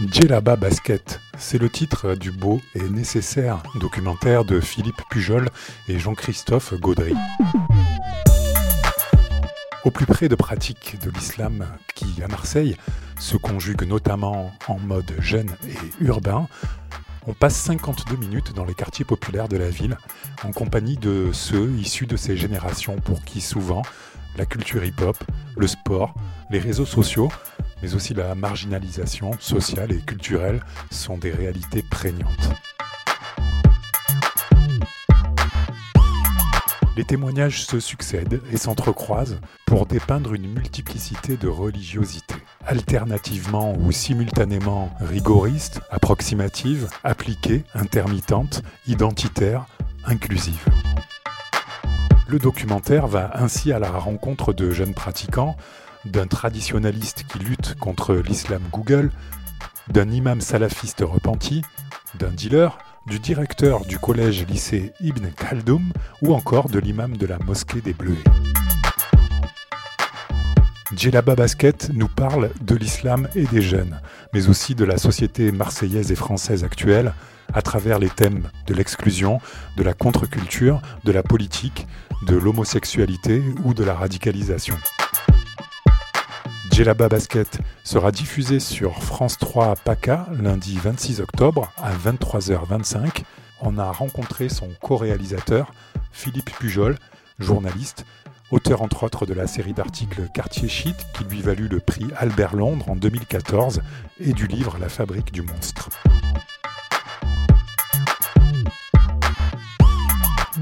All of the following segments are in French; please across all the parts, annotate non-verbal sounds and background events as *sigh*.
Djellaba Basket, c'est le titre du beau et nécessaire documentaire de Philippe Pujol et Jean-Christophe Gaudry. Au plus près de pratiques de l'islam qui, à Marseille, se conjugue notamment en mode jeune et urbain, on passe 52 minutes dans les quartiers populaires de la ville en compagnie de ceux issus de ces générations pour qui souvent la culture hip-hop, le sport, les réseaux sociaux mais aussi la marginalisation sociale et culturelle sont des réalités prégnantes. Les témoignages se succèdent et s'entrecroisent pour dépeindre une multiplicité de religiosités, alternativement ou simultanément rigoristes, approximatives, appliquées, intermittentes, identitaires, inclusives. Le documentaire va ainsi à la rencontre de jeunes pratiquants d'un traditionnaliste qui lutte contre l'islam Google, d'un imam salafiste repenti, d'un dealer, du directeur du collège-lycée Ibn Khaldoum ou encore de l'imam de la mosquée des Bleuets. Djellaba Basket nous parle de l'islam et des jeunes, mais aussi de la société marseillaise et française actuelle à travers les thèmes de l'exclusion, de la contre-culture, de la politique, de l'homosexualité ou de la radicalisation. Djellaba Basket sera diffusé sur France 3 PACA lundi 26 octobre à 23h25. On a rencontré son co-réalisateur Philippe Pujol, journaliste, auteur entre autres de la série d'articles Quartier Shit qui lui valut le prix Albert Londres en 2014 et du livre La fabrique du monstre.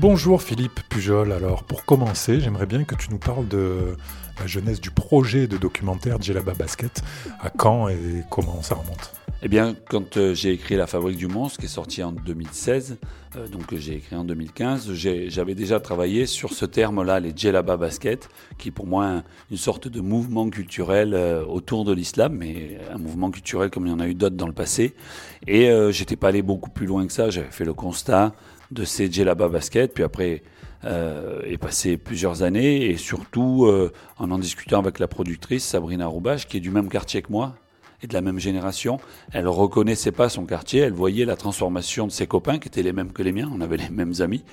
Bonjour Philippe Pujol. Alors pour commencer, j'aimerais bien que tu nous parles de la jeunesse du projet de documentaire Djellaba Basket. À quand et comment ça remonte? Eh bien, quand euh, j'ai écrit La Fabrique du Monstre, qui est sorti en 2016, euh, donc j'ai écrit en 2015, j'avais déjà travaillé sur ce terme-là, les Djellaba Basket, qui est pour moi une sorte de mouvement culturel euh, autour de l'islam, mais un mouvement culturel comme il y en a eu d'autres dans le passé. Et j'étais pas allé beaucoup plus loin que ça, j'avais fait le constat de ces Djellaba Basket, puis après euh, est passé plusieurs années et surtout euh, en en discutant avec la productrice Sabrina Roubache qui est du même quartier que moi et de la même génération. Elle reconnaissait pas son quartier, elle voyait la transformation de ses copains qui étaient les mêmes que les miens, on avait les mêmes amis.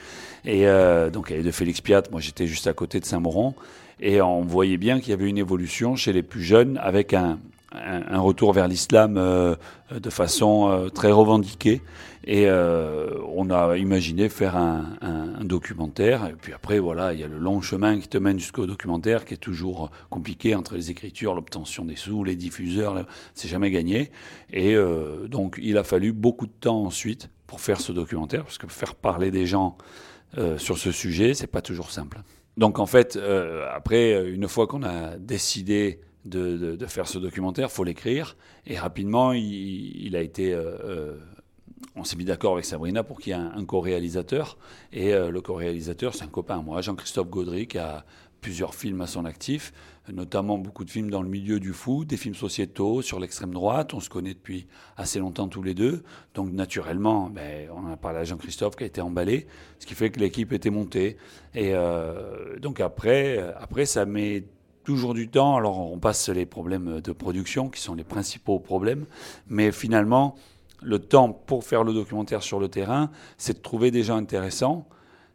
Et euh, donc elle est de Félix Piat, moi j'étais juste à côté de Saint-Mauron et on voyait bien qu'il y avait une évolution chez les plus jeunes avec un, un, retour vers l'islam euh, de façon euh, très revendiquée. Et euh, on a imaginé faire un, un, documentaire. Et puis après, voilà, il y a le long chemin qui te mène jusqu'au documentaire, qui est toujours compliqué entre les écritures, l'obtention des sous, les diffuseurs. C'est jamais gagné. Et donc, il a fallu beaucoup de temps ensuite pour faire ce documentaire, parce que faire parler des gens sur ce sujet, c'est pas toujours simple. Donc en fait, après, une fois qu'on a décidé de, faire ce documentaire, faut l'écrire. Et rapidement, il, a été. Euh, euh, on s'est mis d'accord avec Sabrina pour qu'il y ait un, co-réalisateur. Et euh, le co-réalisateur, c'est un copain à moi, Jean-Christophe Gaudry, qui a plusieurs films à son actif, notamment beaucoup de films dans le milieu du fou, des films sociétaux sur l'extrême droite. On se connaît depuis assez longtemps tous les deux. Donc naturellement, ben, on a parlé à Jean-Christophe qui a été emballé, ce qui fait que l'équipe était montée. Et donc après, après ça met toujours du temps. Alors on passe les problèmes de production qui sont les principaux problèmes, mais finalement le temps pour faire le documentaire sur le terrain, c'est de trouver des gens intéressants.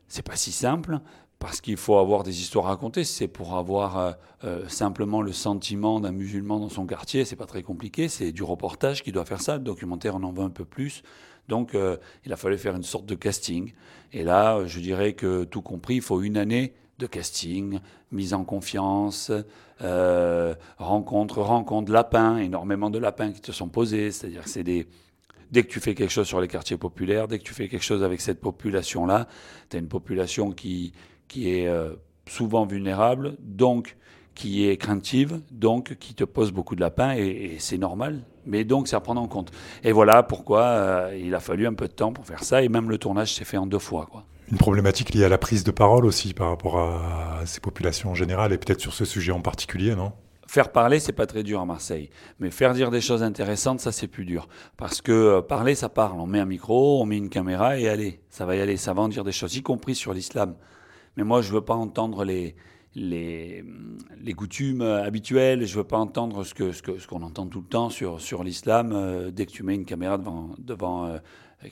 C'est pas si simple parce qu'il faut avoir des histoires à raconter. C'est pour avoir euh, euh, simplement le sentiment d'un musulman dans son quartier, c'est pas très compliqué. C'est du reportage qui doit faire ça. Le documentaire, on en veut un peu plus. Donc, euh, il a fallu faire une sorte de casting. Et là, je dirais que tout compris, il faut une année de casting, mise en confiance, euh, rencontre, rencontre, lapins, énormément de lapins qui te sont posés. C'est-à-dire que c'est des. Dès que tu fais quelque chose sur les quartiers populaires, dès que tu fais quelque chose avec cette population-là, tu as une population qui, qui est euh, souvent vulnérable, donc qui est craintive, donc qui te pose beaucoup de lapins, et, c'est normal. Mais donc, c'est à prendre en compte. Et voilà pourquoi euh, il a fallu un peu de temps pour faire ça, et même le tournage s'est fait en deux fois. Quoi une problématique liée à la prise de parole aussi par rapport à ces populations en général et peut-être sur ce sujet en particulier, non? Faire parler, c'est pas très dur à Marseille, mais faire dire des choses intéressantes, ça c'est plus dur. Parce que euh, parler, ça parle. On met un micro, on met une caméra et allez, ça va y aller, ça va en dire des choses, y compris sur l'islam. Mais moi, je veux pas entendre les, les, les coutumes habituelles. Je veux pas entendre ce ce que, ce qu'on entend tout le temps sur, sur l'islam. Euh, dès que tu mets une caméra devant, devant euh,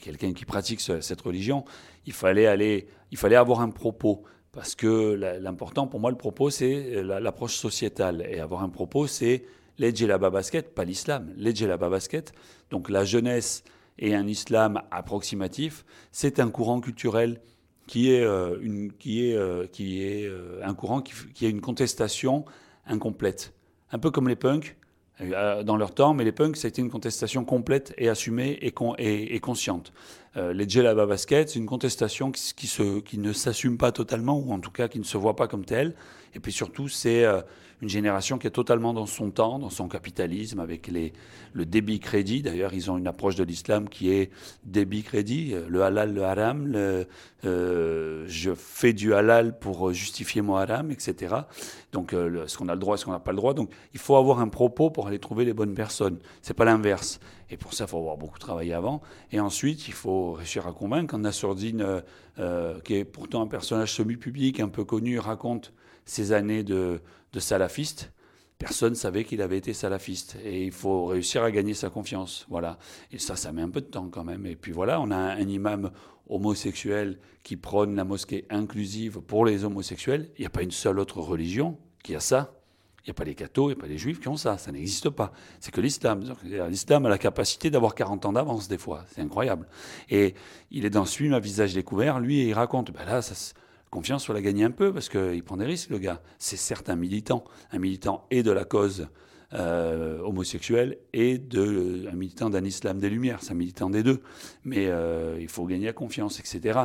quelqu'un qui pratique cette religion, il fallait, aller, il fallait avoir un propos. Parce que l'important pour moi, le propos, c'est l'approche sociétale. Et avoir un propos, c'est la basket, pas l'islam. la basket, donc la jeunesse et un islam approximatif, c'est un courant culturel qui est, euh, une, qui est, euh, qui est euh, un courant qui, qui, a une contestation incomplète. Un peu comme les punks dans leur temps, mais les punks, ça a été une contestation complète et assumée et, consciente. les Djellaba Basket, c'est une contestation qui ne s'assume pas totalement, ou en tout cas qui ne se voit pas comme telle. Et puis surtout, c'est une génération qui est totalement dans son temps, dans son capitalisme, avec les, le débit crédit. D'ailleurs, ils ont une approche de l'islam qui est débit crédit, euh, le halal, le haram, euh, je fais du halal pour justifier mon haram, etc. Donc, euh, ce qu'on a le droit, ce qu'on n'a pas le droit. Donc, il faut avoir un propos pour aller trouver les bonnes personnes. C'est pas l'inverse. Et pour ça, il faut avoir beaucoup travaillé avant. Et ensuite, il faut réussir à convaincre. Quand Nassourdine, euh, qui est pourtant un personnage semi-public, un peu connu, raconte ses années de, salafiste, personne ne savait qu'il avait été salafiste. Et il faut réussir à gagner sa confiance. Voilà. Et ça, ça met un peu de temps quand même. Et puis voilà, on a un, imam homosexuel qui prône la mosquée inclusive pour les homosexuels. Il n'y a pas une seule autre religion qui a ça. Il n'y a pas les cathos, il n'y a pas les juifs qui ont ça. Ça n'existe pas. C'est que l'islam. L'islam a la capacité d'avoir 40 ans d'avance des fois. C'est incroyable. Et il est dans ce film à visage découvert. Lui, il raconte, ben là, ça, confiance, faut la gagner un peu parce qu'il prend des risques, le gars. C'est certes un militant, un militant et de la cause euh, homosexuelle et de, un militant d'un islam des Lumières, c'est un militant des deux. Mais euh, il faut gagner la confiance, etc.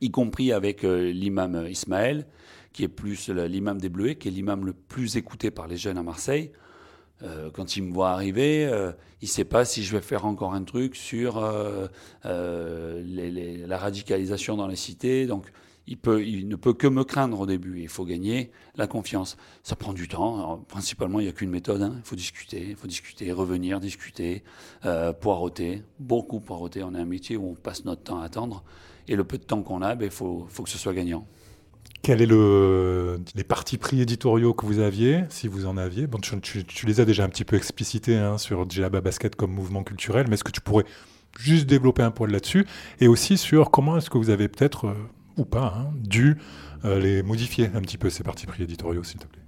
Y compris avec euh, l'imam Ismaël, qui est plus l'imam des Bleuets, qui est l'imam le plus écouté par les jeunes à Marseille. quand il me voit arriver, il ne sait pas si je vais faire encore un truc sur la radicalisation dans les cités. Donc, il, ne peut que me craindre au début. Il faut gagner la confiance. Ça prend du temps. principalement, il n'y a qu'une méthode. Hein. Il faut discuter, il faut discuter, revenir, discuter, euh, poireauter, beaucoup poireauter. On a un métier où on passe notre temps à attendre. Et le peu de temps qu'on a, ben, il faut, que ce soit gagnant. Quels est le, les partis pris éditoriaux que vous aviez, si vous en aviez? Bon, tu, les as déjà un petit peu explicités hein, sur Djellaba Basket comme mouvement culturel, mais est-ce que tu pourrais juste développer un poil là-dessus? Et aussi sur comment est-ce que vous avez peut-être euh, ou pas, hein, dû euh, les modifier un petit peu, ces partis pris éditoriaux, s'il te plaît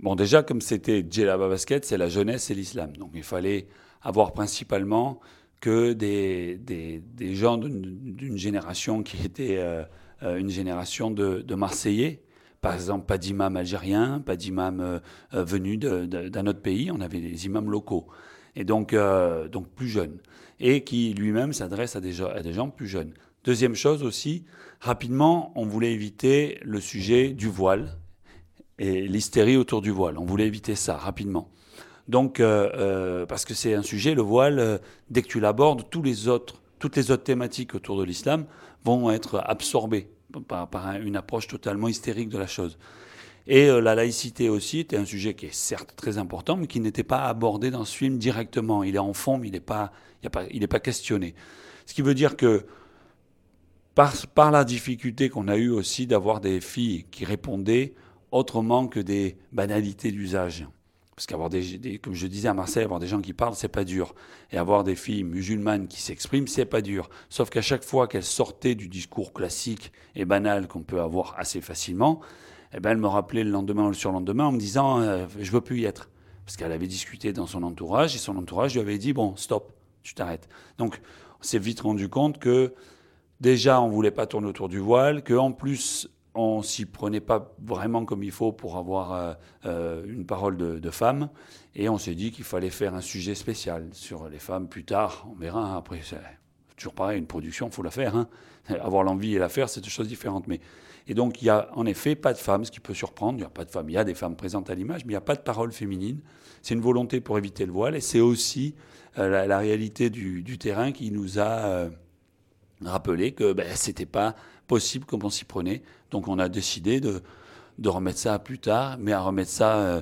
Bon, déjà, comme c'était Djellaba Basket, c'est la jeunesse et l'islam. Donc il fallait avoir principalement que des, des, gens d'une génération qui était euh, euh, une génération de, de, Marseillais. Par exemple, pas d'imam algérien, pas d'imam venu d'un autre pays, on avait des imams locaux. Et donc, donc plus jeunes. Et qui lui-même s'adresse à, à des gens plus jeunes. Deuxième chose aussi, rapidement, on voulait éviter le sujet du voile et l'hystérie autour du voile. On voulait éviter ça rapidement. Donc, euh, euh, parce que c'est un sujet, le voile, euh, dès que tu l'abordes, tous les autres, toutes les autres thématiques autour de l'islam vont être absorbées par, une approche totalement hystérique de la chose. Et la laïcité aussi était un sujet qui est certes très important, mais qui n'était pas abordé dans ce film directement. Il est en fond, mais il n'est pas, pas questionné. Ce qui veut dire que par, la difficulté qu'on a eue aussi d'avoir des filles qui répondaient autrement que des banalités d'usage. Parce qu'avoir des, comme je disais à Marseille, avoir des gens qui parlent, c'est pas dur. Et avoir des filles musulmanes qui s'expriment, c'est pas dur. Sauf qu'à chaque fois qu'elles sortaient du discours classique et banal qu'on peut avoir assez facilement, eh ben, elles me rappelaient le lendemain ou le surlendemain en me disant euh, Je veux plus y être. Parce qu'elle avait discuté dans son entourage et son entourage lui avait dit Bon, stop, tu t'arrêtes. Donc, on s'est vite rendu compte que déjà on voulait pas tourner autour du voile, qu'en plus on s'y prenait pas vraiment comme il faut pour avoir euh, euh, une parole de, femme. Et on s'est dit qu'il fallait faire un sujet spécial sur les femmes plus tard. On verra. Hein. Après, c'est toujours pareil, une production, faut la faire. Hein. *laughs* Avoir l'envie et la faire, c'est deux choses différentes. Mais et donc il y a en effet pas de femmes, ce qui peut surprendre. Il n'y a pas de femmes. Il y a des femmes présentes à l'image, mais il n'y a pas de parole féminine. C'est une volonté pour éviter le voile, et c'est aussi euh, la, réalité du, terrain qui nous a rappeler que ben, c'était pas possible comme on s'y prenait. Donc on a décidé de, de, remettre ça plus tard, mais à remettre ça euh,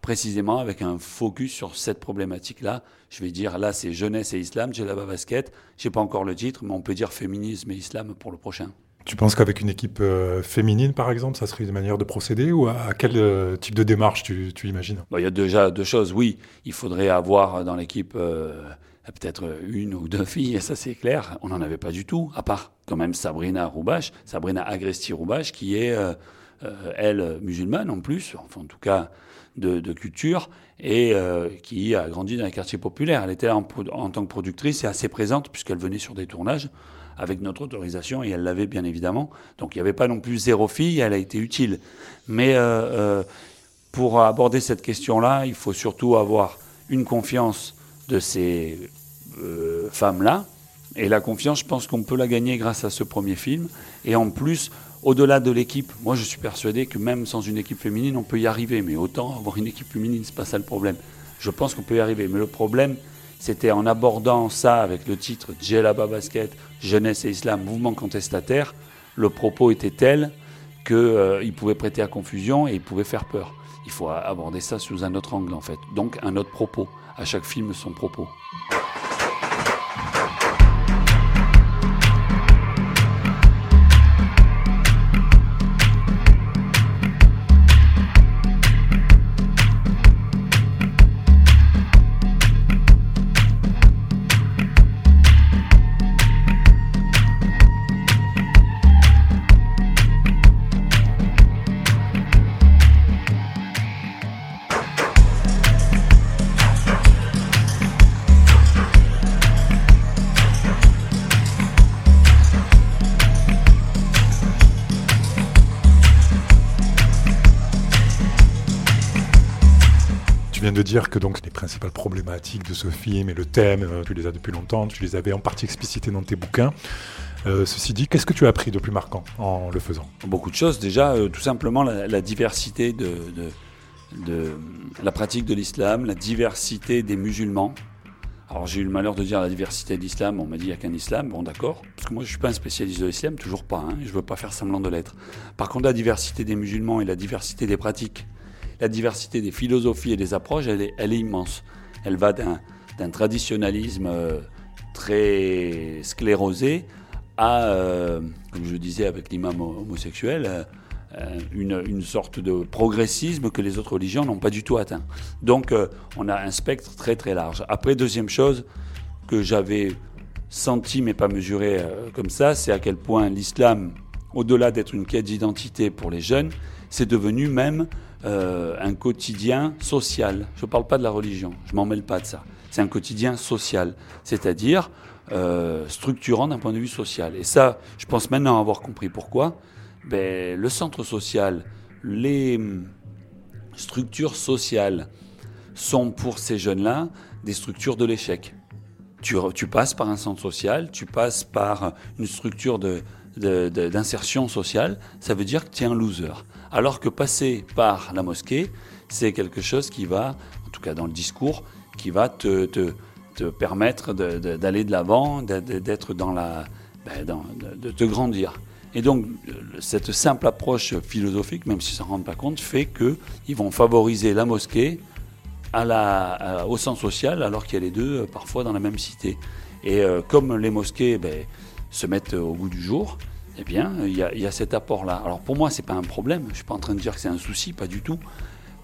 précisément avec un focus sur cette problématique-là. Je vais dire là, c'est jeunesse et islam, j'ai la basket. J'ai pas encore le titre, mais on peut dire féminisme et islam pour le prochain. Tu penses qu'avec une équipe euh, féminine, par exemple, ça serait une manière de procéder ou à, quel euh, type de démarche tu, imagines? Il y a déjà deux choses. Oui, il faudrait avoir dans l'équipe euh, peut-être une ou deux filles, ça c'est clair. On n'en avait pas du tout, à part quand même Sabrina Roubache, Sabrina Agresti-Roubache, qui est, elle, musulmane en plus, enfin en tout cas de, culture, et qui a grandi dans les quartiers populaires. Elle était en, en tant que productrice et assez présente, puisqu'elle venait sur des tournages avec notre autorisation, et elle l'avait bien évidemment. Donc il n'y avait pas non plus zéro fille, elle a été utile. Mais euh, euh, pour aborder cette question-là, il faut surtout avoir une confiance de ces euh, femmes-là. Et la confiance, je pense qu'on peut la gagner grâce à ce premier film. Et en plus, au-delà de l'équipe, moi je suis persuadé que même sans une équipe féminine, on peut y arriver. Mais autant avoir une équipe féminine, c'est pas ça le problème. Je pense qu'on peut y arriver. Mais le problème, c'était en abordant ça avec le titre Djellaba Basket, Jeunesse et Islam, mouvement contestataire, le propos était tel qu'il euh, pouvait prêter à confusion et il pouvait faire peur. Il faut aborder ça sous un autre angle en fait. Donc un autre propos. À chaque film son propos. De dire que donc les principales problématiques de ce film et le thème, euh, tu les as depuis longtemps, tu les avais en partie explicités dans tes bouquins. Euh, ceci dit, qu'est-ce que tu as appris de plus marquant en le faisant? Beaucoup de choses. Déjà, euh, tout simplement la, diversité de, de, la pratique de l'islam, la diversité des musulmans. Alors j'ai eu le malheur de dire la diversité de l'islam, on m'a dit il n'y a qu'un islam, bon d'accord, parce que moi je ne suis pas un spécialiste de l'islam, toujours pas, hein, je ne veux pas faire semblant de l'être. Par contre la diversité des musulmans et la diversité des pratiques, la diversité des philosophies et des approches, elle est, immense. Elle va d'un traditionnalisme euh, très sclérosé à, euh, comme je disais avec l'imam homosexuel, euh, une, une, sorte de progressisme que les autres religions n'ont pas du tout atteint. Donc on a un spectre très très large. Après, deuxième chose que j'avais senti mais pas mesuré comme ça, c'est à quel point l'islam, au-delà d'être une quête d'identité pour les jeunes, c'est devenu même euh, un quotidien social. Je ne parle pas de la religion, je m'en mêle pas de ça. C'est un quotidien social, c'est-à-dire euh, structurant d'un point de vue social. Et ça, je pense maintenant avoir compris pourquoi. Ben, le centre social, les hum, structures sociales sont pour ces jeunes-là des structures de l'échec. Tu, passes par un centre social, tu passes par une structure d'insertion de, sociale, ça veut dire que tu es un loser. Alors que passer par la mosquée, c'est quelque chose qui va, en tout cas dans le discours, qui va te, permettre d'aller de l'avant, d'être dans la, ben, de te grandir. Et donc, cette simple approche philosophique, même s'ils ne s'en rendent pas compte, fait qu'ils vont favoriser la mosquée au sens social, alors qu'il y a les deux euh, parfois dans la même cité. Et euh, comme les mosquées ben, se mettent au goût du jour, eh bien, il y, a, cet apport-là. Alors pour moi, ce n'est pas un problème. Je ne suis pas en train de dire que c'est un souci, pas du tout.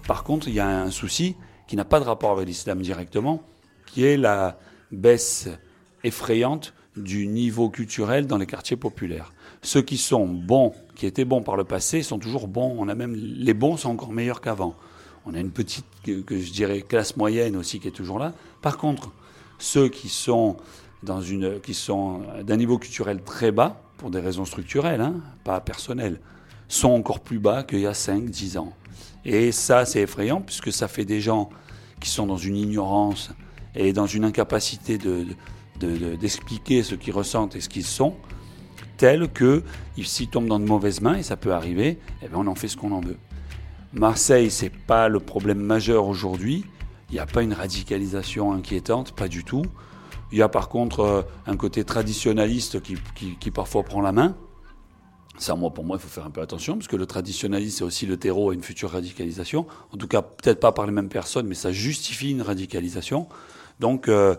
Par contre, il y a un souci qui n'a pas de rapport avec l'islam directement, qui est la baisse effrayante du niveau culturel dans les quartiers populaires. Ceux qui sont bons, qui étaient bons par le passé, sont toujours bons. On a même les bons sont encore meilleurs qu'avant. On a une petite, que, je dirais, classe moyenne aussi qui est toujours là. Par contre, ceux qui sont d'un niveau culturel très bas, pour des raisons structurelles, hein, pas personnelles, sont encore plus bas qu'il y a 5-10 ans. Et ça, c'est effrayant, puisque ça fait des gens qui sont dans une ignorance et dans une incapacité d'expliquer de, ce qu'ils ressentent et ce qu'ils sont, tels que s'ils tombent dans de mauvaises mains, et ça peut arriver, eh bien on en fait ce qu'on en veut. Marseille, c'est pas le problème majeur aujourd'hui. Il n'y a pas une radicalisation inquiétante, pas du tout. Il y a par contre euh, un côté traditionnaliste qui, parfois prend la main. Ça, moi, pour moi, il faut faire un peu attention, parce que le traditionnalisme, c'est aussi le terreau à une future radicalisation. En tout cas, peut-être pas par les mêmes personnes, mais ça justifie une radicalisation. Donc, euh,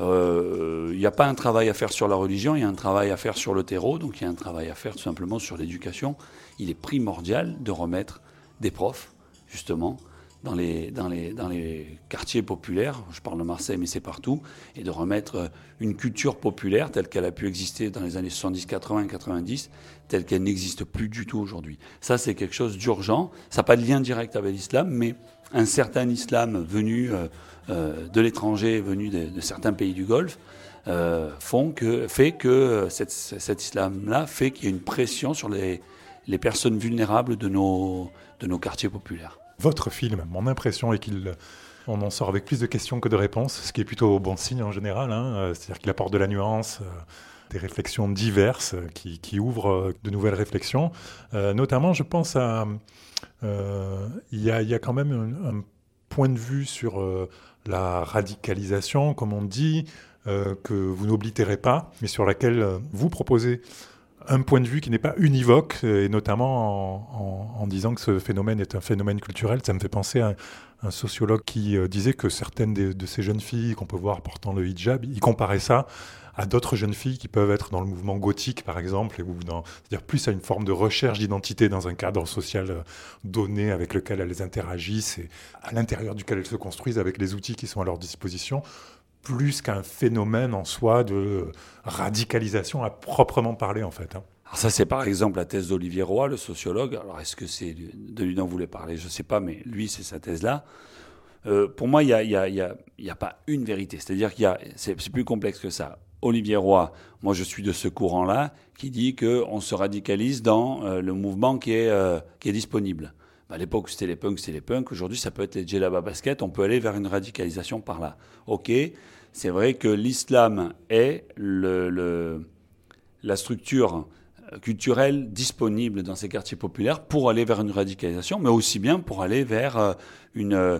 il n'y a pas un travail à faire sur la religion, il y a un travail à faire sur le terreau, donc il y a un travail à faire tout simplement sur l'éducation. Il est primordial de remettre des profs, justement, dans les, quartiers populaires, je parle de Marseille mais c'est partout, et de remettre euh, une culture populaire telle qu'elle a pu exister dans les années 70, 80 et 90, telle qu'elle n'existe plus du tout aujourd'hui. Ça c'est quelque chose d'urgent, ça n'a pas de lien direct avec l'islam, mais un certain islam venu euh, euh, de l'étranger, venu de, certains pays du Golfe, fait que cet islam-là fait qu'il y a une pression sur les, personnes vulnérables de nos quartiers populaires votre film. Mon impression est qu'il on en sort avec plus de questions que de réponses, ce qui est plutôt bon signe en général. Hein. Euh, c'est-à-dire qu'il apporte de la nuance, euh, des réflexions diverses euh, qui, ouvrent de nouvelles réflexions. notamment, je pense à. Il y, a quand même un, point de vue sur la radicalisation, comme on dit, que vous n'oblitérez pas, mais sur laquelle vous proposez un point de vue qui n'est pas univoque, et notamment en, disant que ce phénomène est un phénomène culturel. Ça me fait penser à un, sociologue qui euh, disait que certaines de, ces jeunes filles qu'on peut voir portant le hijab, il comparait ça à d'autres jeunes filles qui peuvent être dans le mouvement gothique, par exemple, c'est-à-dire plus à une forme de recherche d'identité dans un cadre social euh, donné avec lequel elles interagissent et à l'intérieur duquel elles se construisent avec les outils qui sont à leur disposition, plus qu'un phénomène en soi de radicalisation à proprement parler en fait. Hein. Alors ça c'est par exemple la thèse d'Olivier Roy, le sociologue. Alors est-ce que c'est de lui dont vous voulez parler? Je ne sais pas, mais lui c'est sa thèse-là. Euh, pour moi, il n'y a, y a, y a, y a, pas une vérité. C'est-à-dire qu'il c'est plus complexe que ça. Olivier Roy, moi je suis de ce courant-là, qui dit qu'on se radicalise dans euh, le mouvement qui est, euh, qui est disponible. Bah, à l'époque, c'était les punks, c'était les punks. Aujourd'hui, ça peut être les djellaba basket. On peut aller vers une radicalisation par là. Ok, c'est vrai que l'islam est la structure culturelle disponible dans ces quartiers populaires pour aller vers une radicalisation, mais aussi bien pour aller vers euh, une, euh,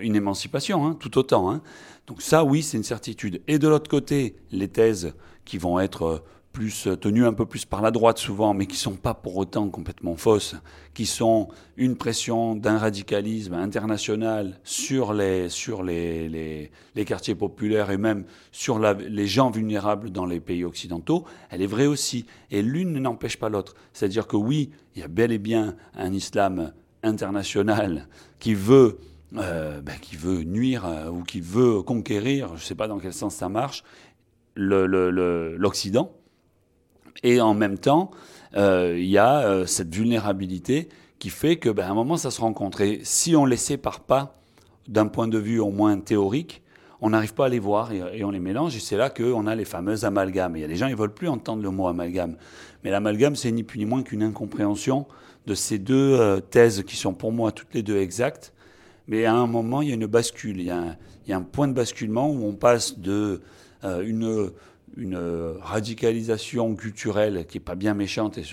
une émancipation, hein, tout autant. Hein. Donc ça, oui, c'est une certitude. Et de l'autre côté, les thèses qui vont être euh, plus euh, tenues un peu plus par la droite souvent, mais qui sont pas pour autant complètement fausses, qui sont une pression d'un radicalisme international sur les, sur les, les, quartiers populaires et même sur les gens vulnérables dans les pays occidentaux, elle est vraie aussi. Et l'une n'empêche pas l'autre. C'est-à-dire que oui, il y a bel et bien un islam international qui veut euh, ben, qui veut nuire euh, ou qui veut conquérir, je ne sais pas dans quel sens ça marche, l'Occident. Et en même temps, euh, il y a euh, cette vulnérabilité qui fait que, ben, à un moment, ça se rencontre. Et si on les sépare pas d'un point de vue au moins théorique, on n'arrive pas à les voir et, on les mélange. Et c'est là qu'on a les fameuses amalgames. Il y a des gens, ils veulent plus entendre le mot amalgame. Mais l'amalgame, c'est ni plus ni moins qu'une incompréhension de ces deux euh, thèses qui sont pour moi toutes les deux exactes. Mais à un moment, il y a une bascule. Il y a un, point de basculement où on passe de une une radicalisation culturelle qui n'est pas bien méchante et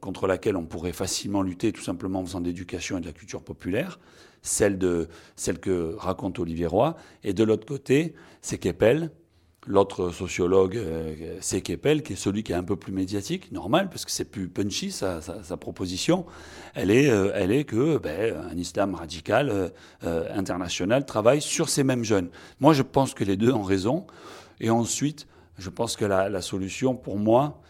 contre laquelle on pourrait facilement lutter tout simplement en faisant de l'éducation et de la culture populaire, celle, de, celle que raconte Olivier Roy. Et de l'autre côté, c'est Keppel, l'autre sociologue, euh, c'est Keppel, qui est celui qui est un peu plus médiatique, normal, parce que c'est plus punchy sa, proposition. Elle est, euh, elle est que ben, un islam radical euh, international travaille sur ces mêmes jeunes. Moi, je pense que les deux ont raison. Et ensuite, je pense que la, solution, pour moi,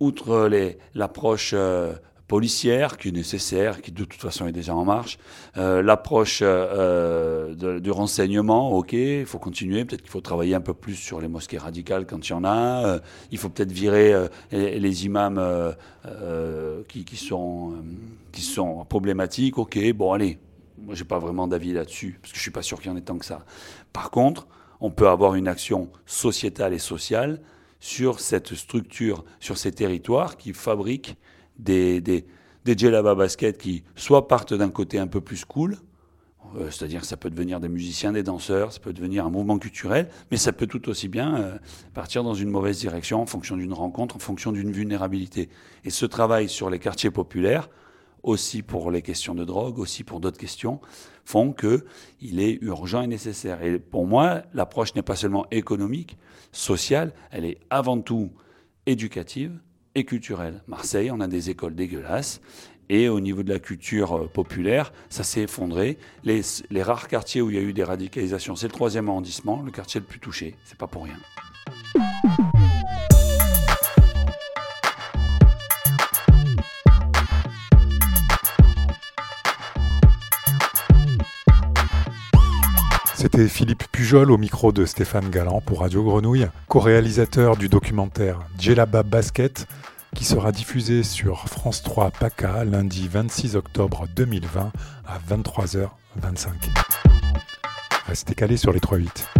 outre l'approche euh, policière qui est nécessaire, qui de toute façon est déjà en marche, euh, l'approche euh, du renseignement, ok, il faut continuer, peut-être qu'il faut travailler un peu plus sur les mosquées radicales quand il y en a, il faut peut-être virer les, imams qui, sont, qui sont problématiques, ok, bon allez, moi j'ai pas vraiment d'avis là-dessus, parce que je suis pas sûr qu'il y en ait tant que ça. Par contre, on peut avoir une action sociétale et sociale sur cette structure, sur ces territoires qui fabriquent des, des, des qui soit partent d'un côté un peu plus cool, euh, c'est-à-dire ça peut devenir des musiciens, des danseurs, ça peut devenir un mouvement culturel, mais ça peut tout aussi bien euh, partir dans une mauvaise direction en fonction d'une rencontre, en fonction d'une vulnérabilité. Et ce travail sur les quartiers populaires, aussi pour les questions de drogue, aussi pour d'autres questions, font qu'il est urgent et nécessaire. Et pour moi, l'approche n'est pas seulement économique, sociale, elle est avant tout éducative et culturelle. Marseille, on a des écoles dégueulasses Et au niveau de la culture euh, populaire, ça s'est effondré. Les, les, rares quartiers où il y a eu des radicalisations, c'est le troisième arrondissement, le quartier le plus touché. C'est pas pour rien. C'était Philippe Pujol au micro de Stéphane Galland pour Radio Grenouille, co-réalisateur du documentaire Djellaba Basket, qui sera diffusé sur France 3 PACA lundi 26 octobre 2020 à 23h25. Restez calés sur les 3-8.